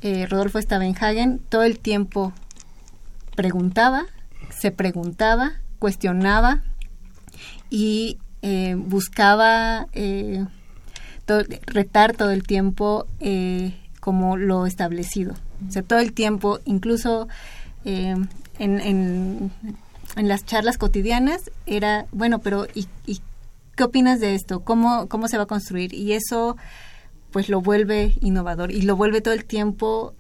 eh, Rodolfo Stavenhagen todo el tiempo preguntaba, se preguntaba cuestionaba y eh, buscaba eh, retar todo el tiempo eh, como lo establecido. O sea, todo el tiempo, incluso en, en, las charlas cotidianas, era, bueno, pero ¿y, qué opinas de esto? ¿Cómo, ¿Cómo se va a construir? Y eso pues lo vuelve innovador y lo vuelve todo el tiempo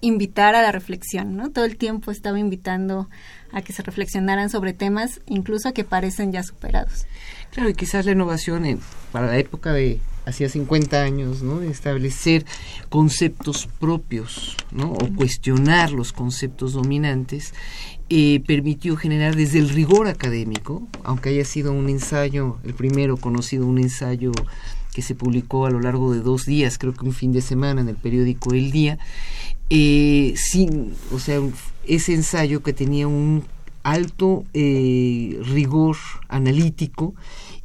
invitar a la reflexión, ¿no? Todo el tiempo estaba invitando a que se reflexionaran sobre temas incluso que parecen ya superados. Claro, y quizás la innovación para la época de hacía 50 años, ¿no? De establecer conceptos propios, ¿no? O cuestionar los conceptos dominantes, eh, permitió generar desde el rigor académico, aunque haya sido un ensayo, el primero conocido, un ensayo que se publicó a lo largo de dos días, creo que un fin de semana en el periódico El Día, eh, sin, o sea, ese ensayo que tenía un alto eh, rigor analítico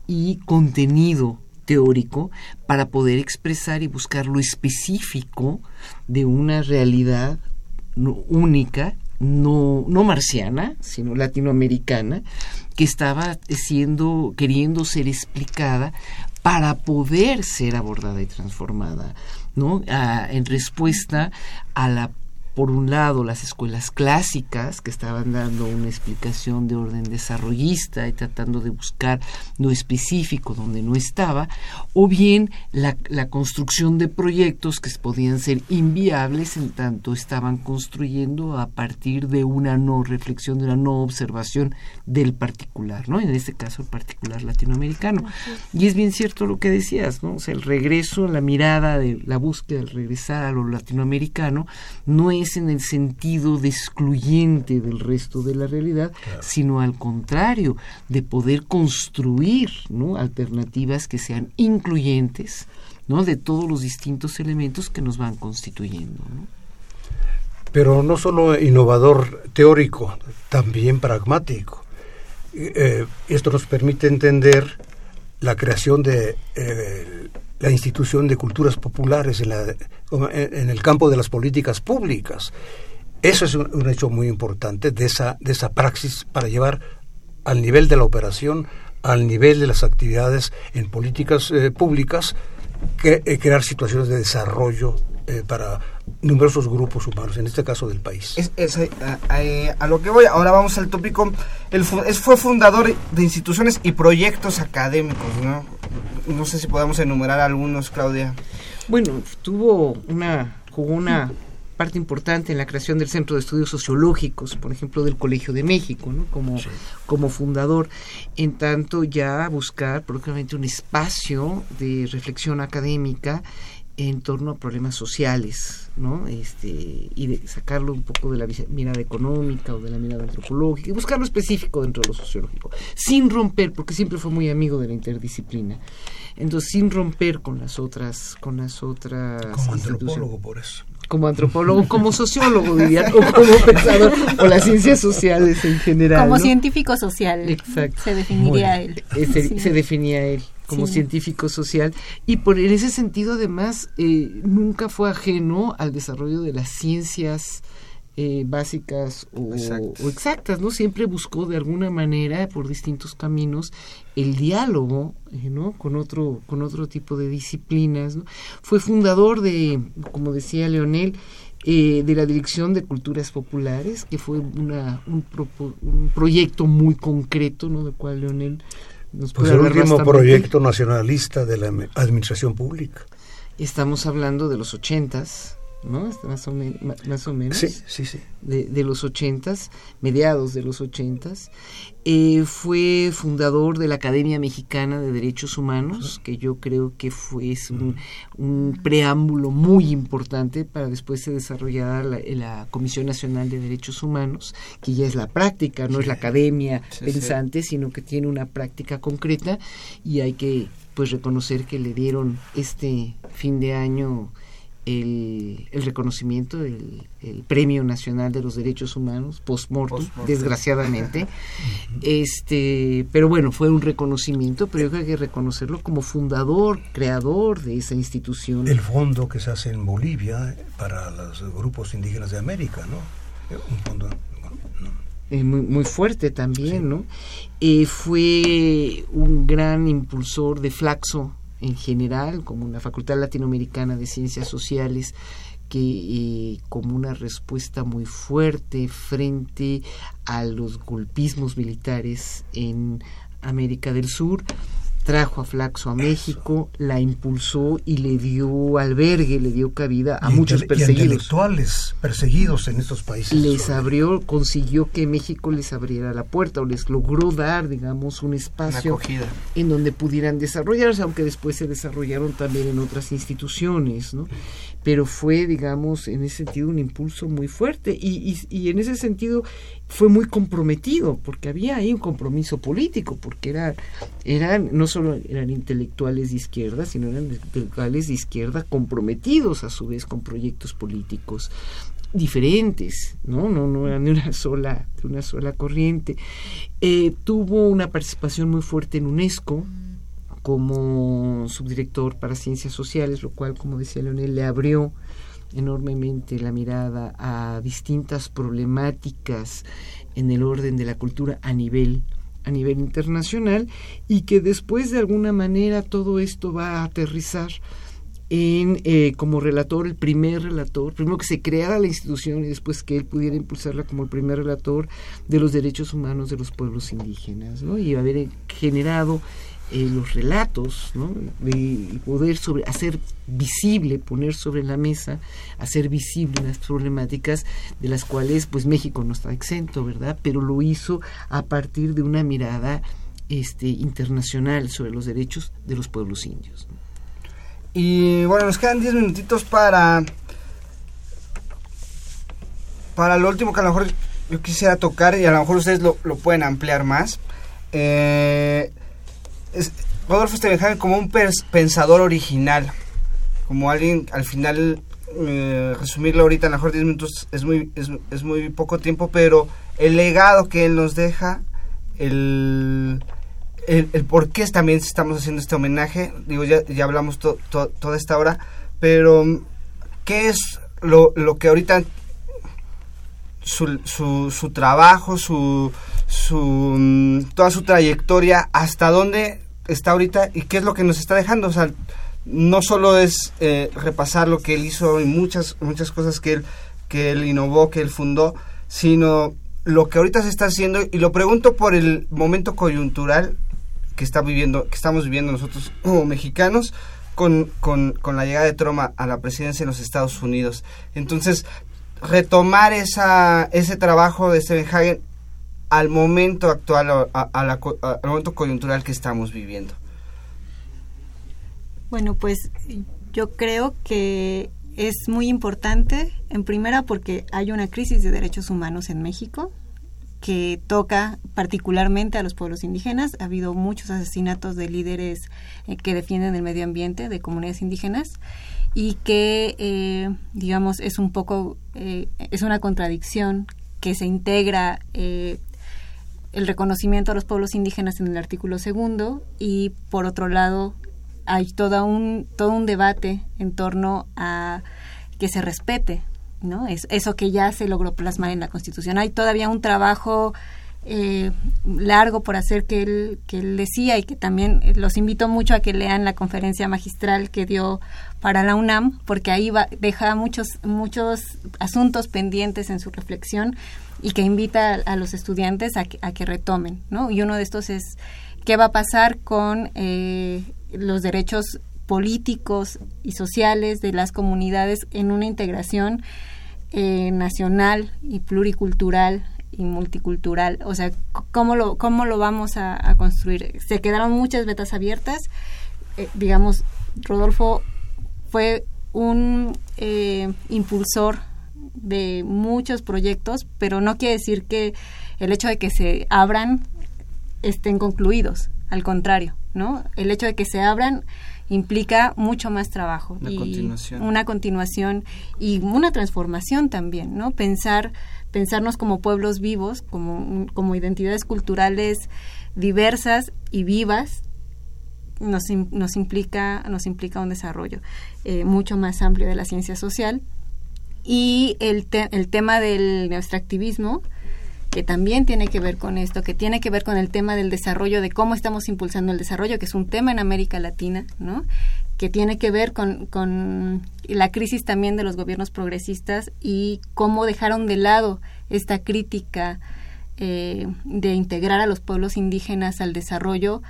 y contenido teórico para poder expresar y buscar lo específico de una realidad única, no, no marciana, sino latinoamericana, que estaba siendo, queriendo ser explicada para poder ser abordada y transformada, ¿no? Ah, en respuesta a la por un lado las escuelas clásicas que estaban dando una explicación de orden desarrollista y tratando de buscar lo específico donde no estaba, o bien la, construcción de proyectos que podían ser inviables en tanto estaban construyendo a partir de una no reflexión, de una no observación del particular, ¿no? En este caso el particular latinoamericano. Y es bien cierto lo que decías, ¿no? O sea, el regreso, la mirada de la búsqueda, el regresar a lo latinoamericano, no es en el sentido de excluyente del resto de la realidad, sino al contrario, de poder construir ¿no? alternativas que sean incluyentes ¿no? de todos los distintos elementos que nos van constituyendo. Pero no solo innovador teórico, también pragmático. Eh, esto nos permite entender la creación de eh, la institución de culturas populares en, la, en, el campo de las políticas públicas. Eso es un, hecho muy importante de esa, de esa praxis para llevar al nivel de la operación, al nivel de las actividades en políticas eh, públicas, que, crear situaciones de desarrollo para numerosos grupos humanos, en este caso del país. Es, eh, eh, a, lo que voy, ahora vamos al tópico. Él fue fundador de instituciones y proyectos académicos, ¿no? No sé si podemos enumerar algunos, Claudia. Bueno, tuvo una, jugó una parte importante en la creación del Centro de Estudios Sociológicos, por ejemplo, del Colegio de México, ¿no? como, como fundador, en tanto ya buscar probablemente un espacio de reflexión académica en torno a problemas sociales, ¿no? Este, y de sacarlo un poco de la mirada económica o de la mirada antropológica, y buscar lo específico dentro de lo sociológico, sin romper, porque siempre fue muy amigo de la interdisciplina. Entonces, sin romper con las otras, con las otras como antropólogo por eso. Como antropólogo, como sociólogo, diría, o como pensador, o las ciencias sociales en general. Como científico social. Exacto. Se definiría él. Se definía él como científico social y por en ese sentido además eh, nunca fue ajeno al desarrollo de las ciencias eh, básicas o exactas. no siempre buscó de alguna manera por distintos caminos el diálogo eh, no con otro con otro tipo de disciplinas ¿no? fue fundador de como decía Leonel de la Dirección de Culturas Populares, que fue una, un, un proyecto muy concreto, ¿no? del cual Leonel pues el último proyecto nacionalista de la administración pública. Estamos hablando de los ochentas, ¿no? Más o, más o menos. Sí, sí, sí. De, de los ochentas, mediados de los ochentas. Eh, fue fundador de la Academia Mexicana de Derechos Humanos, que yo creo que fue un, preámbulo muy importante para después se desarrollar la, Comisión Nacional de Derechos Humanos, que ya es la práctica, no es la academia pensante, sino que tiene una práctica concreta y hay que pues reconocer que le dieron este fin de año el, el reconocimiento del el Premio Nacional de los Derechos Humanos, post-mortem, desgraciadamente. este, pero bueno, fue un reconocimiento, pero yo creo que hay que reconocerlo como fundador, creador de esa institución. El fondo que se hace en Bolivia para los grupos indígenas de América, ¿no? Un fondo eh, muy, muy, fuerte también, ¿no? Eh, fue un gran impulsor de Flaxo en general, como la Facultad Latinoamericana de Ciencias Sociales, que eh, como una respuesta muy fuerte frente a los golpismos militares en América del Sur, trajo a Flaxo a México, la impulsó y le dio albergue, le dio cabida a muchos perseguidos. intelectuales perseguidos en estos países. Les abrió, consiguió que México les abriera la puerta o les logró dar, digamos, un espacio en donde pudieran desarrollarse, aunque después se desarrollaron también en otras instituciones, ¿no? Pero fue, digamos, en ese sentido un impulso muy fuerte y, y, en ese sentido fue muy comprometido, porque había ahí un compromiso político, porque era, eran no solo eran intelectuales de izquierda, sino eran intelectuales de izquierda comprometidos a su vez con proyectos políticos diferentes, ¿no? No, no eran de una sola, de una sola corriente. Eh, tuvo una participación muy fuerte en UNESCO como subdirector para ciencias sociales, lo cual, como decía Leonel, le abrió enormemente la mirada a distintas problemáticas en el orden de la cultura a nivel a nivel internacional y que después de alguna manera todo esto va a aterrizar en eh, como relator, el primer relator, primero que se creara la institución y después que él pudiera impulsarla como el primer relator de los derechos humanos de los pueblos indígenas, ¿no? Y haber generado eh, los relatos, ¿no? de poder sobre, hacer visible, poner sobre la mesa, hacer visible las problemáticas de las cuales pues México no está exento, ¿verdad? Pero lo hizo a partir de una mirada este, internacional sobre los derechos de los pueblos indios. Y bueno, nos quedan 10 minutitos para para lo último que a lo mejor yo quisiera tocar y a lo mejor ustedes lo, lo pueden ampliar más. Eh, es, Rodolfo Stephenhagen como un pensador original, como alguien al final eh, resumirlo ahorita, a lo mejor 10 minutos es muy, es, muy poco tiempo, pero el legado que él nos deja el, el, por qué también estamos haciendo este homenaje. Digo, ya, ya hablamos toda esta hora, pero ¿qué es lo, lo que ahorita su, su, su trabajo, su, su, mm, toda su trayectoria, hasta dónde está ahorita y qué es lo que nos está dejando? O sea, no solo es eh, repasar lo que él hizo y muchas, muchas cosas que él, que él innovó, que él fundó, sino lo que ahorita se está haciendo, y lo pregunto por el momento coyuntural que está viviendo, que estamos viviendo nosotros como mexicanos, con, con, con la llegada de Trump a la presidencia en los Estados Unidos. Entonces, retomar esa, ese trabajo de Stephen Hagen al momento actual, al momento coyuntural que estamos viviendo. Bueno, pues yo creo que es muy importante, en primera porque hay una crisis de derechos humanos en México que toca particularmente a los pueblos indígenas. Ha habido muchos asesinatos de líderes eh, que defienden el medio ambiente, de comunidades indígenas, y que, eh, digamos, es un poco, eh, es una contradicción que se integra el reconocimiento a los pueblos indígenas en el artículo segundo y, por otro lado, hay todo un, todo un debate en torno a que se respete, ¿no? Es, eso que ya se logró plasmar en la Constitución. Hay todavía un trabajo eh, largo por hacer que él, que él decía y que también los invito mucho a que lean la conferencia magistral que dio para la UNAM, porque ahí va, deja muchos, muchos asuntos pendientes en su reflexión y que invita a, los estudiantes a que, a que retomen, ¿no? Y uno de estos es qué va a pasar con eh, los derechos políticos y sociales de las comunidades en una integración eh, nacional y pluricultural y multicultural. O sea, ¿cómo lo, cómo lo vamos a, construir? Se quedaron muchas vetas abiertas. Eh, digamos, Rodolfo fue un eh, impulsor de muchos proyectos, pero no quiere decir que el hecho de que se abran estén concluidos. Al contrario, ¿no? El hecho de que se abran implica mucho más trabajo una y continuación. una continuación y una transformación también, ¿no? Pensar pensarnos como pueblos vivos, como identidades culturales diversas y vivas nos, nos implica nos implica un desarrollo eh, mucho más amplio de la ciencia social y el, el tema del extractivismo que también tiene que ver con esto, que tiene que ver con el tema del desarrollo, de cómo estamos impulsando el desarrollo, que es un tema en América Latina, ¿no? Que tiene que ver con, con la crisis también de los gobiernos progresistas y cómo dejaron de lado esta crítica eh, de integrar a los pueblos indígenas al desarrollo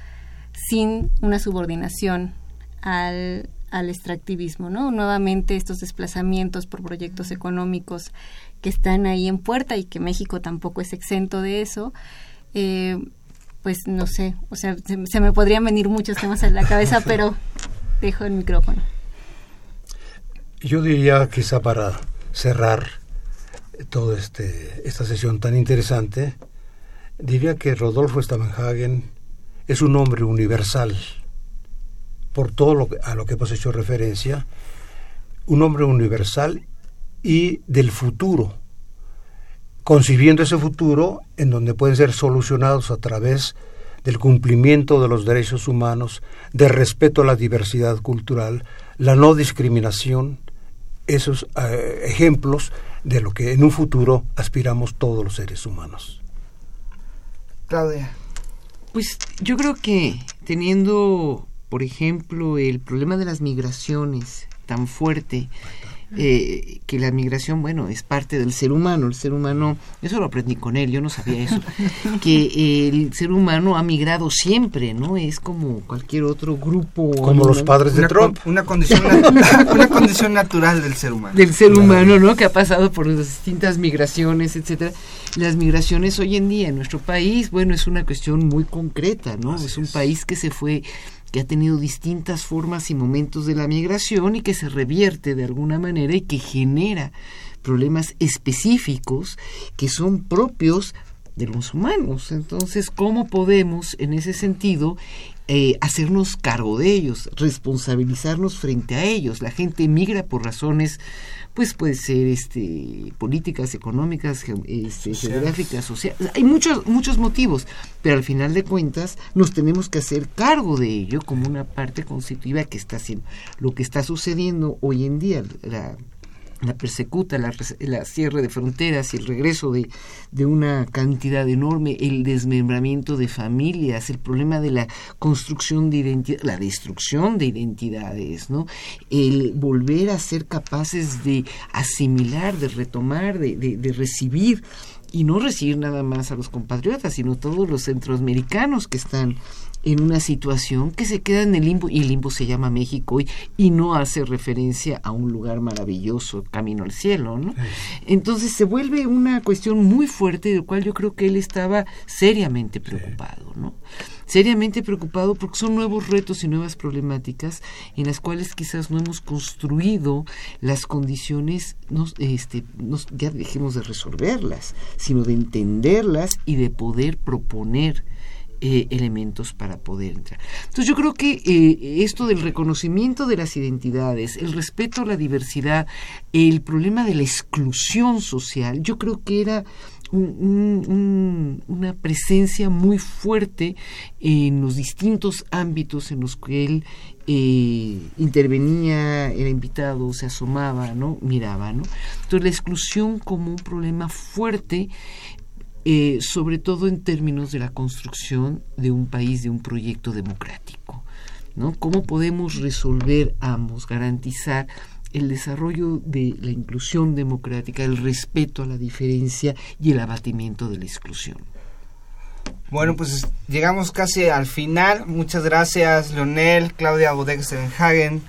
sin una subordinación al, al extractivismo, ¿no? Nuevamente estos desplazamientos por proyectos económicos que están ahí en puerta y que México tampoco es exento de eso, eh, pues no sé, o sea, se, me podrían venir muchos temas a la cabeza, pero dejo el micrófono. Yo diría, quizá para cerrar toda este, esta sesión tan interesante, diría que Rodolfo Stamenhagen es un hombre universal, por todo lo a lo que hemos hecho referencia, un hombre universal y del futuro, concibiendo ese futuro en donde pueden ser solucionados a través del cumplimiento de los derechos humanos, de respeto a la diversidad cultural, la no discriminación, esos eh, ejemplos de lo que en un futuro aspiramos todos los seres humanos. Claudia. Pues yo creo que teniendo, por ejemplo, el problema de las migraciones tan fuerte, eh, que la migración, bueno, es parte del ser humano. El ser humano, eso lo aprendí con él, yo no sabía eso, que el ser humano ha migrado siempre, ¿no? Es como cualquier otro grupo. Como los padres de Trump. una, condición, una condición natural del ser humano. Del ser humano, ¿no? Que ha pasado por las distintas migraciones, etcétera. Las migraciones hoy en día en nuestro país, bueno, es una cuestión muy concreta, ¿no? es un país que se fue que ha tenido distintas formas y momentos de la migración y que se revierte de alguna manera y que genera problemas específicos que son propios de los humanos. Entonces, ¿cómo podemos, en ese sentido, eh, hacernos cargo de ellos, responsabilizarnos frente a ellos? La gente migra por razones pues puede ser este políticas económicas este, geográficas sociales hay muchos muchos motivos pero al final de cuentas nos tenemos que hacer cargo de ello como una parte constitutiva que está haciendo lo que está sucediendo hoy en día la la persecuta, la, la, cierre de fronteras y el regreso de, de, una cantidad enorme, el desmembramiento de familias, el problema de la construcción de identidad, la destrucción de identidades, ¿no? El volver a ser capaces de asimilar, de retomar, de, de, de recibir y no recibir nada más a los compatriotas, sino todos los centroamericanos que están en una situación que se queda en el limbo, y el limbo se llama México hoy, y no hace referencia a un lugar maravilloso, camino al cielo, ¿no? Entonces se vuelve una cuestión muy fuerte, del cual yo creo que él estaba seriamente preocupado, ¿no? seriamente preocupado porque son nuevos retos y nuevas problemáticas en las cuales quizás no hemos construido las condiciones, nos, este, nos, ya dejemos de resolverlas, sino de entenderlas y de poder proponer eh, elementos para poder entrar. Entonces yo creo que eh, esto del reconocimiento de las identidades, el respeto a la diversidad, el problema de la exclusión social, yo creo que era una presencia muy fuerte en los distintos ámbitos en los que él eh, intervenía, era invitado, se asomaba, ¿no? miraba. ¿no? Entonces la exclusión como un problema fuerte eh, sobre todo en términos de la construcción de un país, de un proyecto democrático. ¿no? ¿Cómo podemos resolver ambos, garantizar el desarrollo de la inclusión democrática, el respeto a la diferencia y el abatimiento de la exclusión? Bueno, pues llegamos casi al final. Muchas gracias, Leonel, Claudia Bodexenhagen,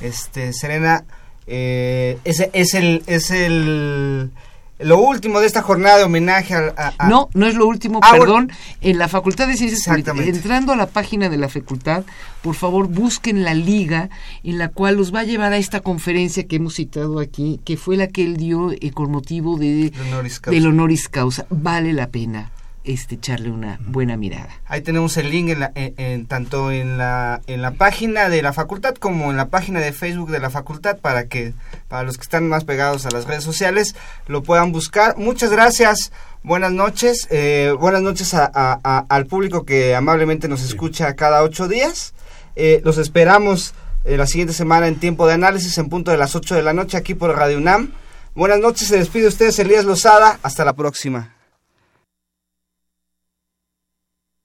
este, Serena. Eh, es el, es el lo último de esta jornada de homenaje a... No, no es lo último, ah, perdón. En la Facultad de Ciencias entrando a la página de la facultad, por favor busquen la liga en la cual los va a llevar a esta conferencia que hemos citado aquí, que fue la que él dio eh, con motivo de, del honoris causa. Vale la pena este, echarle una buena mirada. Ahí tenemos el link en, tanto en la, en la página de la facultad como en la página de Facebook de la facultad para que para los que están más pegados a las redes sociales lo puedan buscar. Muchas gracias, buenas noches, eh, buenas noches al público que amablemente nos escucha cada ocho días. Eh, los esperamos eh, la siguiente semana en tiempo de análisis en punto de las ocho de la noche aquí por Radio UNAM. Buenas noches, se despide ustedes Elías Lozada, hasta la próxima.